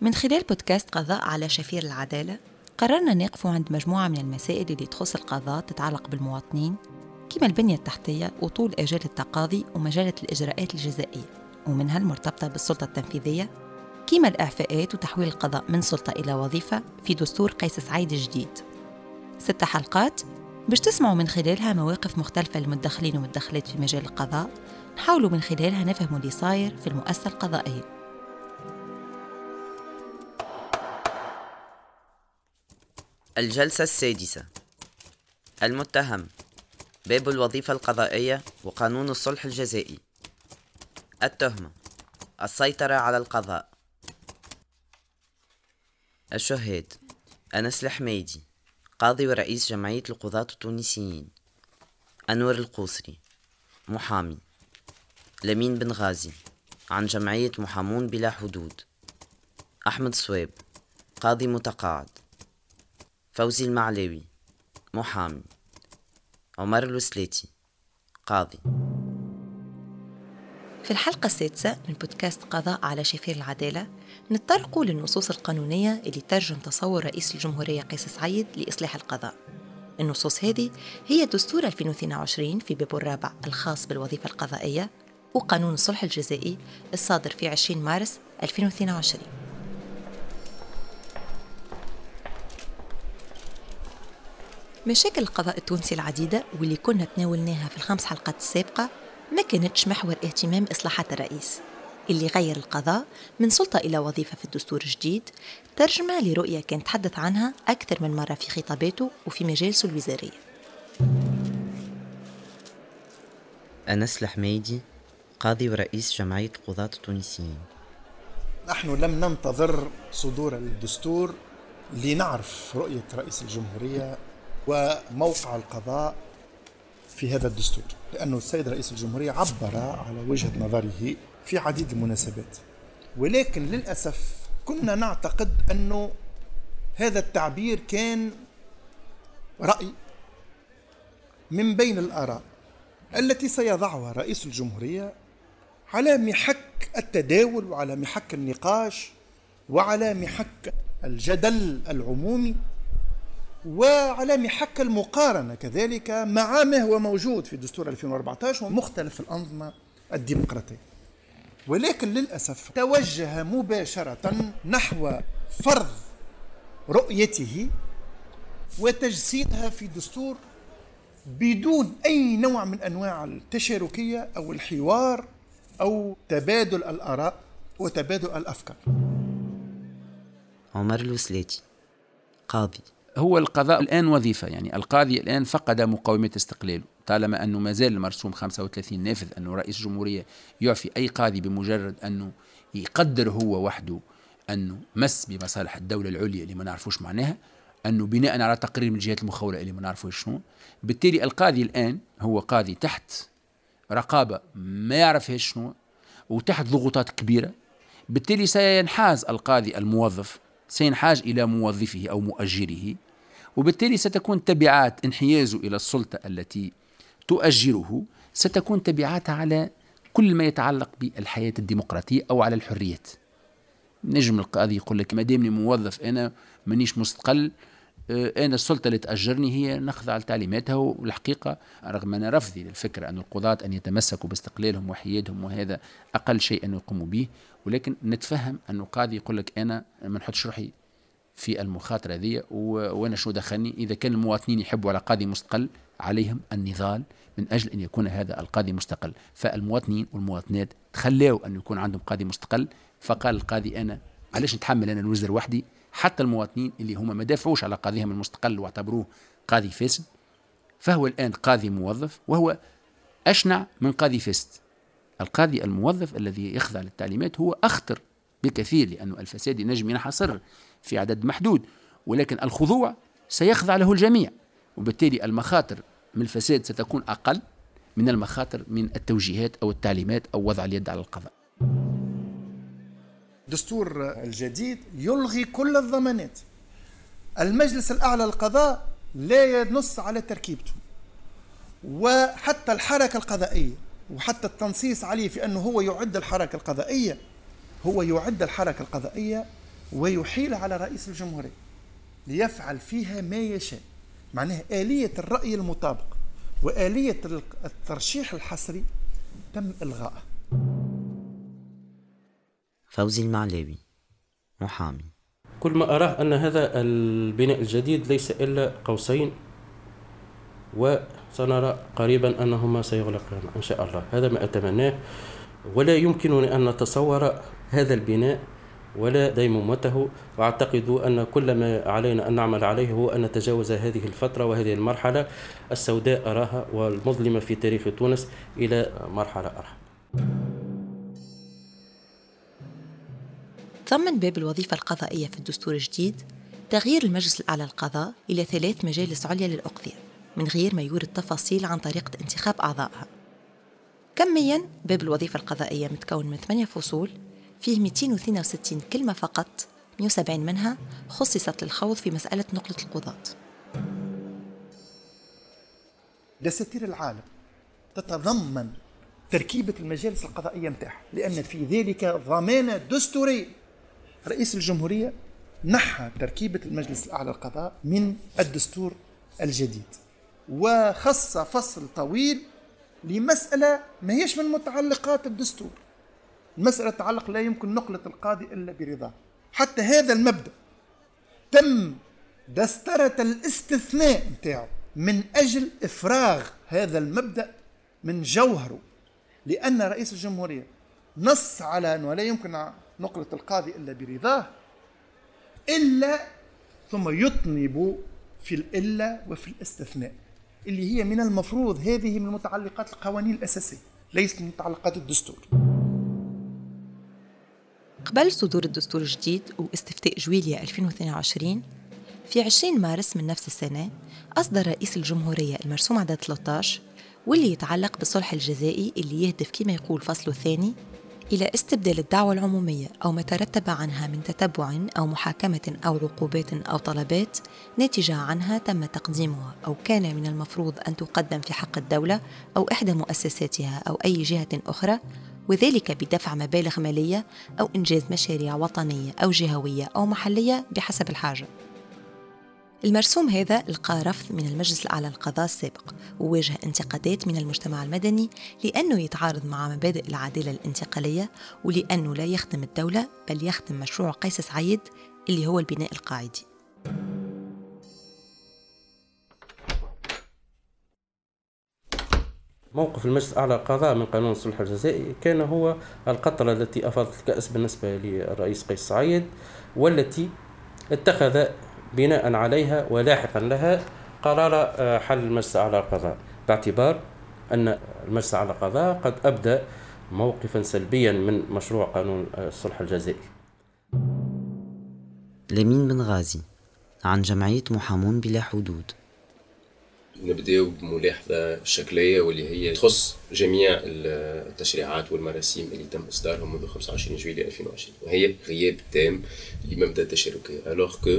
من خلال بودكاست قضاء على شفير العدالة قررنا نقف عند مجموعة من المسائل اللي تخص القضاء تتعلق بالمواطنين كما البنية التحتية وطول آجال التقاضي ومجالة الإجراءات الجزائية ومنها المرتبطة بالسلطة التنفيذية كما الإعفاءات وتحويل القضاء من سلطة إلى وظيفة في دستور قيس سعيد الجديد. ست حلقات باش تسمعوا من خلالها مواقف مختلفة للمدخلين والمدخلات في مجال القضاء نحاولوا من خلالها نفهموا اللي صاير في المؤسسة القضائية. الجلسة السادسة. المتهم باب الوظيفة القضائية وقانون الصلح الجزائي. التهمة السيطرة على القضاء. الشهاد أنس الحميدي قاضي ورئيس جمعية القضاة التونسيين. أنور القوسري محامي. لمين بن غازي عن جمعية محامون بلا حدود. أحمد صويب قاضي متقاعد. فوزي المعلاوي محامي. عمر الوسلاتي قاضي. في الحلقة السادسة من بودكاست قضاء على شفير العدالة نتطرقوا للنصوص القانونية اللي ترجم تصور رئيس الجمهورية قيس سعيد لإصلاح القضاء. النصوص هذه هي دستور 2022 في بابه الرابع الخاص بالوظيفة القضائية وقانون الصلح الجزائي الصادر في 20 مارس 2022 مشاكل القضاء التونسي العديدة واللي كنا تناولناها في الخمس حلقات السابقة ما كانتش محور اهتمام إصلاحات الرئيس اللي غير القضاء من سلطة إلى وظيفة في الدستور الجديد ترجمة لرؤية كان تحدث عنها أكثر من مرة في خطاباته وفي مجالسه الوزارية. أنس الحميدي قاضي ورئيس جمعية القضاة التونسيين. نحن لم ننتظر صدور الدستور لنعرف رؤية رئيس الجمهورية وموقع القضاء في هذا الدستور لأنه السيد رئيس الجمهورية عبر على وجهة نظره في عديد المناسبات. ولكن للأسف كنا نعتقد أنه هذا التعبير كان رأي من بين الآراء التي سيضعها رئيس الجمهورية على محك التداول وعلى محك النقاش وعلى محك الجدل العمومي وعلى محك المقارنة كذلك مع ما هو موجود في دستور 2014 ومختلف الأنظمة الديمقراطية. ولكن للأسف توجه مباشرة نحو فرض رؤيته وتجسيدها في دستور بدون أي نوع من أنواع التشاركية أو الحوار أو تبادل الآراء وتبادل الأفكار. عمر الوسلاتي قاضي. هو القضاء الآن وظيفة يعني القاضي الآن فقد مقومات استقلاله. طالما أنه ما زال المرسوم 35 نافذ أنه رئيس الجمهورية يعفي أي قاضي بمجرد أنه يقدر هو وحده أنه مس بمصالح الدولة العليا اللي ما نعرفوش معناها أنه بناء على تقرير من الجهات المخولة اللي ما نعرفوش شنو. بالتالي القاضي الآن هو قاضي تحت رقابة ما يعرفهاش شنو وتحت ضغوطات كبيرة. بالتالي سينحاز القاضي الموظف سينحاز إلى موظفه أو مؤجره وبالتالي ستكون تبعات انحيازه إلى السلطة التي تؤجره ستكون تبعاتها على كل ما يتعلق بالحياة الديمقراطية أو على الحريات. نجم القاضي يقول لك ما دامني موظف أنا مانيش مستقل أنا السلطة اللي تأجرني هي نخضع لتعليماتها والحقيقة رغم أن رفضي للفكرة أن القضاة أن يتمسكوا باستقلالهم وحيادهم وهذا أقل شيء أن يقوموا به ولكن نتفهم أنه قاضي يقول لك أنا ما نحطش روحي في المخاطرة ذي وأنا شو دخلني؟ إذا كان المواطنين يحبوا على قاضي مستقل عليهم النضال من أجل أن يكون هذا القاضي مستقل. فالمواطنين والمواطنات تخلاوا أن يكون عندهم قاضي مستقل فقال القاضي أنا علاش نتحمل أنا الوزر وحدي؟ حتى المواطنين اللي هم ما دافعوش على قاضيهم المستقل واعتبروه قاضي فاسد فهو الآن قاضي موظف وهو أشنع من قاضي فاسد. القاضي الموظف الذي يخضع للتعليمات هو أخطر بكثير لأن الفساد ينجم ينحصر في عدد محدود ولكن الخضوع سيخضع له الجميع وبالتالي المخاطر من الفساد ستكون أقل من المخاطر من التوجيهات أو التعليمات أو وضع اليد على القضاء. الدستور الجديد. يلغي كل الضمانات. المجلس الأعلى للقضاء لا ينص على تركيبته. وحتى الحركة القضائية وحتى التنصيص عليه في أنه هو يعد الحركة القضائية هو يعد الحركة القضائية ويحيل على رئيس الجمهورية ليفعل فيها ما يشاء. معناها آلية الرأي المطابق وآلية الترشيح الحصري تم إلغائها. فوزي المعلاوي محامي. كل ما أراه أن هذا البناء الجديد ليس إلا قوسين وسنرى قريبا أنهما سيغلقان إن شاء الله. هذا ما أتمناه. ولا يمكنني أن نتصور هذا البناء ولا ديمومته وأعتقد أن كل ما علينا أن نعمل عليه هو أن نتجاوز هذه الفترة وهذه المرحلة السوداء أراها والمظلمة في تاريخ تونس إلى مرحلة ارحب. ضمن باب الوظيفة القضائية في الدستور الجديد تغيير المجلس الأعلى للقضاء إلى ثلاث مجالس عليا للأقضية من غير ما يورد تفاصيل عن طريقة انتخاب أعضائها. كميا باب الوظيفة القضائية متكون من ثمانية فصول فيه 262 كلمة فقط 170 منها خصصت للخوض في مسألة نقلة القضاة. دساتير العالم تتضمن تركيبة المجالس القضائية متاعها لأن في ذلك ضمانة دستورية. رئيس الجمهورية نحى تركيبة المجلس الأعلى للقضاء من الدستور الجديد وخص فصل طويل لمسألة ما هيش من متعلقات الدستور. المسألة تتعلق لا يمكن نقلة القاضي إلا برضاه حتى هذا المبدأ تم دسترة الاستثناء نتاعو من أجل إفراغ هذا المبدأ من جوهره لأن رئيس الجمهورية نص على أنه لا يمكن نقلة القاضي إلا برضاه إلا ثم يطنب في الإلا وفي الاستثناء اللي هي من المفروض هذه من متعلقات القوانين الأساسية ليست من متعلقات الدستور. قبل صدور الدستور الجديد واستفتاء جويليا 2022 في 20 مارس من نفس السنة أصدر رئيس الجمهورية المرسوم عدد 13 واللي يتعلق بالصلح الجزائي اللي يهدف كما يقول فصله الثاني إلى استبدال الدعوة العمومية أو ما ترتب عنها من تتبع أو محاكمة أو عقوبات أو طلبات ناتجة عنها تم تقديمها أو كان من المفروض أن تقدم في حق الدولة أو إحدى مؤسساتها أو أي جهة أخرى وذلك بدفع مبالغ مالية أو إنجاز مشاريع وطنية أو جهوية أو محلية بحسب الحاجة. المرسوم هذا لقى رفض من المجلس الأعلى للقضاء السابق وواجه انتقادات من المجتمع المدني لأنه يتعارض مع مبادئ العدالة الانتقالية ولأنه لا يخدم الدولة بل يخدم مشروع قيس سعيد اللي هو البناء القاعدي. موقف المجلس الأعلى للقضاء من قانون الصلح الجزائي كان هو القطرة التي أفاضت الكأس بالنسبة للرئيس قيس سعيد والتي اتخذ بناء عليها ولاحقا لها قرار آه، حل المجلس الأعلى للقضاء باعتبار أن المجلس الأعلى للقضاء قد أبدى موقفا سلبيا من مشروع قانون آه، الصلح الجزائي. لمين بن غازي؟ عن جمعية محامون بلا حدود. نبداو بملاحظة شكلية واللي هي تخص جميع التشريعات والمراسيم اللي تم إصدارهم منذ 25 جويلية 2020 وهي غياب تام لمبدأ التشاركية alors que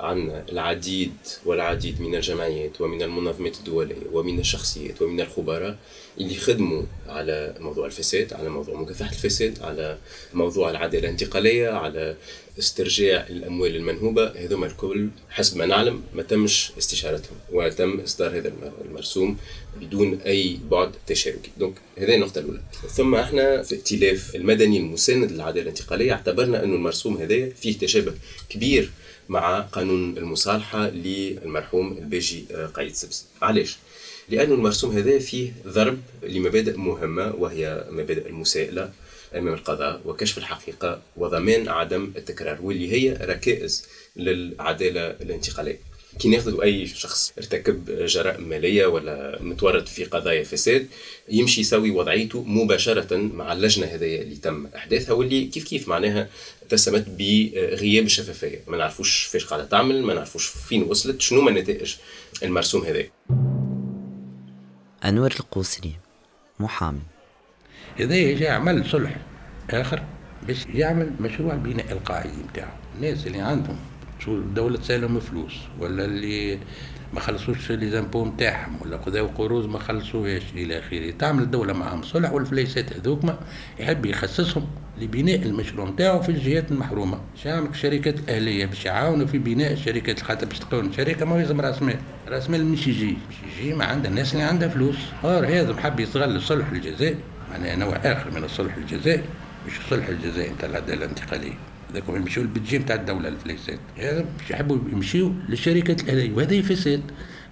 عندنا العديد والعديد من الجمعيات ومن المنظمات الدولية ومن الشخصيات ومن الخبراء اللي خدموا على موضوع الفساد على موضوع مكافحة الفساد على موضوع العدالة الانتقالية على استرجاع الأموال المنهوبة. هذوما الكل حسب ما نعلم ما تمش استشارتهم وتم إصدار هذا المرسوم بدون أي بعد تشاركي. دونك هذه النقطة الأولى. ثم إحنا في ائتلاف المدني المساند للعدالة الانتقالية. اعتبرنا أنه المرسوم هذا فيه تشابه كبير مع قانون المصالحة للمرحوم الباجي آه، قايد سبس علاش؟ لأن المرسوم هذا فيه ضرب لمبادئ مهمة وهي مبادئ المساءلة أمام القضاء وكشف الحقيقة وضمان عدم التكرار واللي هي ركائز للعدالة الانتقالية كي ناخذوا أي شخص ارتكب جرائم مالية ولا متورط في قضايا فساد يمشي يسوي وضعيته مباشرة مع اللجنة هذه اللي تم أحداثها واللي كيف كيف معناها اتسمت بغياب الشفافية. ما نعرفوش فاش قاعدة تعمل ما نعرفوش فين وصلت شنو ما النتائج المرسوم هذا أنور القوسري محامي. هذا جاء عمل صلح آخر باش يعمل مشروع البناء القاعدي نتاعو الناس اللي عندهم شو الدولة تسألهم فلوس ولا اللي ما خلصوش لي زامبو نتاعهم ولا خذاو قروض ما خلصوهاش إلى آخره. تعمل الدولة معهم صلح والفليسات هذوكما يحب يخصصهم لبناء المشروع نتاعو في الجهات المحرومة. باش يعمل الشركات الأهلية باش يعاونوا في بناء الشركات خاطر باش تكون شركة ما يلزم راس مال. راس مال مش يجي مش يجي ما عندها الناس اللي عندها فلوس. اور هذا محب يستغل الصلح الجزائي معناها نوع آخر من الصلح الجزائي مش الصلح الجزائي نتاع العدالة الانتقالية. هذاك يمشيو للبيدجي نتاع الدولة الفليسات. هذا يحبوا يمشيو للشركات الأهلية وهذا فساد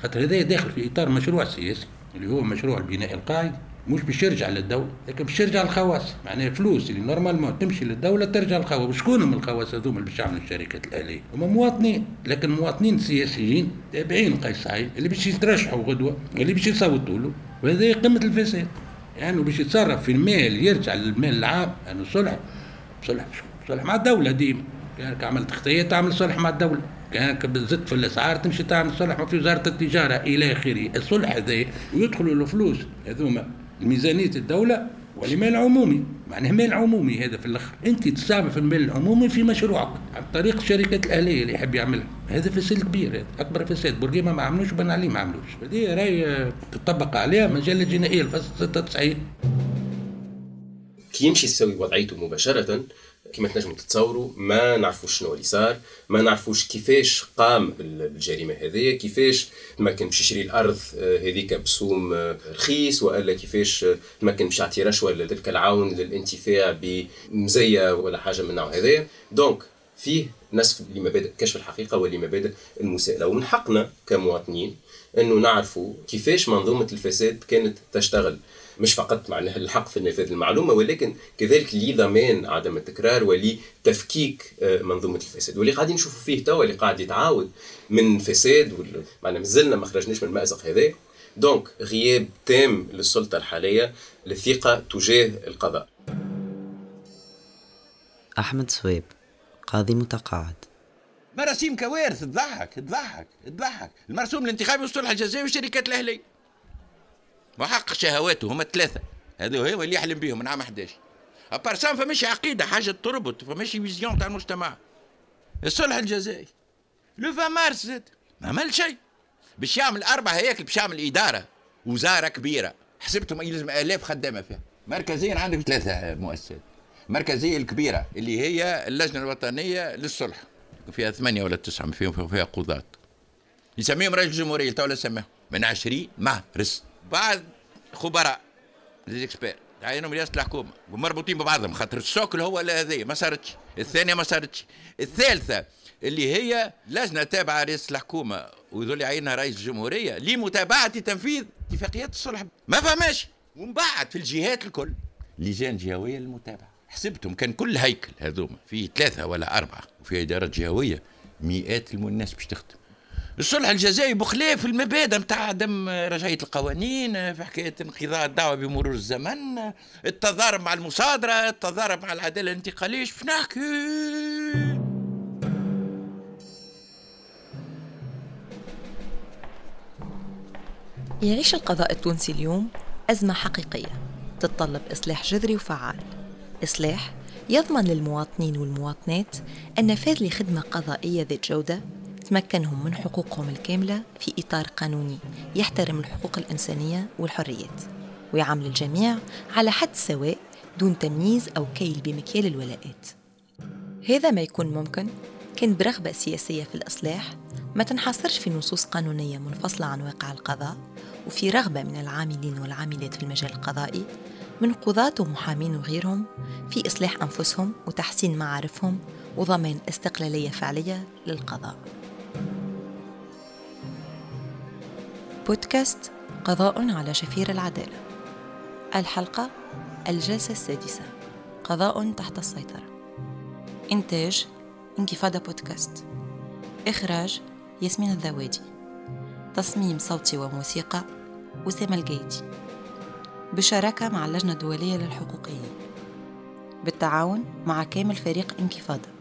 خاطر هذا داخل في إطار مشروع سياسي اللي هو مشروع البناء القاعدي مش باش يرجع للدولة لكن باش يرجع للخواص. معناها الفلوس اللي normalement تمشي للدولة ترجع للخواص. وشكون هم الخواص هذوما اللي باش يعملوا الشركات الأهلية هم مواطنين لكن مواطنين سياسيين تابعين قيس سعيد اللي باش يترشحوا غدوة اللي باش يصوتوا له. وهذا قمة الفساد. يعني باش يتصرف في المال يرجع للمال العام يعني صلح صلح صلح مع الدولة ديما. كانك عملت خطية تعمل صلح مع الدولة. كانك بزدت في الأسعار تمشي تعمل صلح في وزارة التجارة إلى آخره، الصلح هذا ويدخلوا له فلوس. هذوما ميزانيه الدولة والمال العمومي. معناه مال عمومي هذا في الأخر. أنت تستعمل في المال العمومي في مشروعك. عن طريق الشركات الاهليه اللي يحب يعملها. هذا فساد كبير. هذا أكبر فساد. بورقيما ما عملوش بن علي ما عملوش. هذه راي تطبق عليها مجلة الجنائيه الفصل 96 كي يمشي يسوي وضعيته مباشرة كما تنجموا تتصوروا ما نعرفوش شنو اللي صار ما نعرفوش كيفاش قام بالجريمة هذه كيفاش تمكن باش يشري الأرض آه، هذيك بسوم آه، رخيص وإلا كيفاش آه، تمكن باش يعطي رشوه لتلك العون للانتفاع بمزية ولا حاجة من النوع هذايا دونك فيه نسف لمبادئ كشف الحقيقة ولمبادئ المساءلة. ومن حقنا كمواطنين إنه نعرفوا كيفاش منظومة الفساد كانت تشتغل. مش فقط معناها الحق في نفاذ المعلومة ولكن كذلك لضمان عدم التكرار ولتفكيك آه، منظومة الفساد. واللي قاعدين نشوفوا فيه توا اللي قاعد يتعاود من فساد معناها مازلنا ما خرجناش من المأزق هذا. donc غياب تام للسلطة الحالية للثقه تجاه القضاء. أحمد سويب قاضي متقاعد. مراسيم كوارث تضحك تضحك تضحك. المرسوم الانتخابي والصلح الجزائي والشركات الاهليه وحقق شهواته هما ثلاثة. هذا هو اللي يحلم بهم من عام 11 à part ça فمش عقيدة حاجة تربط فمش vision تاع المجتمع. الصلح الجزائي لو مارس زاد. ما عمل شيء. باش يعمل أربع هياكل باش يعمل إدارة وزارة كبيرة. حسبتهم يلزم آلاف خدامة فيها. مركزيا عندك ثلاثة مؤسسات. المركزيه الكبيرة اللي هي اللجنة الوطنية للصلح. فيها ثمانية ولا تسعة فيها فيها قضاة. يسميهم رئيس الجمهورية تو سماهم من 20 مارس بعد خبراء ليزيكسبير تعينهم رئاسه الحكومة ومربوطين ببعضهم خاطر السوكل هو هذه ما صارتش. الثانية ما صارتش. الثالثة اللي هي لجنه تابعة رئاسه الحكومة وذول يعينها رئيس الجمهورية لمتابعة تنفيذ اتفاقيات الصلح. ما فهماش. ومن بعد في الجهات الكل. لجان جهوية للمتابعة. حسبتهم. كان كل هيكل هذوما. فيه ثلاثة ولا أربعة. وفي إدارات جهوية مئات الناس باش تخدم. الصلح الجزائي بخلاف المبادئ نتاع عدم رجعية القوانين في حكاية انقضاء الدعوة بمرور الزمن التضارب مع المصادرة التضارب مع العدالة الانتقالية شو نحكي؟ يعيش القضاء التونسي اليوم أزمة حقيقية تتطلب إصلاح جذري وفعال. إصلاح يضمن للمواطنين والمواطنات النفاذ لخدمة قضائية ذات جودة تمكنهم من حقوقهم الكاملة في إطار قانوني يحترم الحقوق الإنسانية والحريات ويعامل الجميع على حد سواء دون تمييز أو كيل بمكيال الولاءات. هذا ما يكون ممكن كان برغبة سياسية في الإصلاح ما تنحصرش في نصوص قانونية منفصلة عن واقع القضاء وفي رغبة من العاملين والعاملات في المجال القضائي من قضاة ومحامين وغيرهم في إصلاح أنفسهم وتحسين معارفهم وضمان استقلالية فعلية للقضاء. بودكاست قضاء على شفير العدالة. الحلقة الجلسة السادسة. قضاء تحت السيطرة. إنتاج انكفاضة بودكاست. إخراج ياسمين الذوادي. تصميم صوتي وموسيقى أسامة الجيدي بالشراكة مع اللجنة الدولية للحقوقيين. بالتعاون مع كامل فريق انكفاضة.